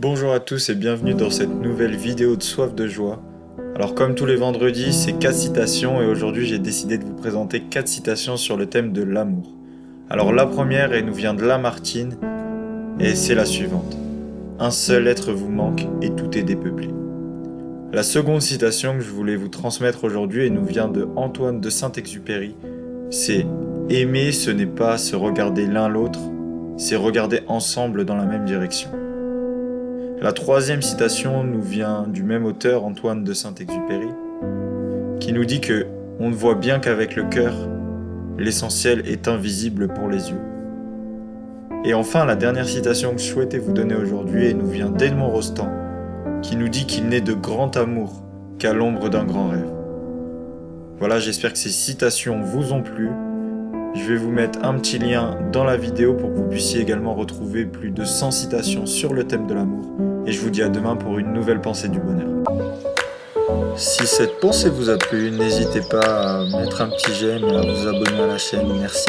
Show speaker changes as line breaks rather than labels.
Bonjour à tous et bienvenue dans cette nouvelle vidéo de Soif de joie. Alors comme tous les vendredis, c'est 4 citations et aujourd'hui j'ai décidé de vous présenter 4 citations sur le thème de l'amour. Alors la première, elle nous vient de Lamartine et c'est la suivante. Un seul être vous manque et tout est dépeuplé. La seconde citation que je voulais vous transmettre aujourd'hui, elle nous vient de Antoine de Saint-Exupéry. C'est Aimer, ce n'est pas se regarder l'un l'autre, c'est regarder ensemble dans la même direction. La troisième citation nous vient du même auteur, Antoine de Saint-Exupéry, qui nous dit que on ne voit bien qu'avec le cœur, l'essentiel est invisible pour les yeux. Et enfin, la dernière citation que je souhaitais vous donner aujourd'hui nous vient d'Edmond Rostand, qui nous dit qu'il n'est de grand amour qu'à l'ombre d'un grand rêve. Voilà, j'espère que ces citations vous ont plu. Je vais vous mettre un petit lien dans la vidéo pour que vous puissiez également retrouver plus de 100 citations sur le thème de l'amour. Et je vous dis à demain pour une nouvelle pensée du bonheur. Si cette pensée vous a plu, n'hésitez pas à mettre un petit j'aime à vous abonner à la chaîne. Merci.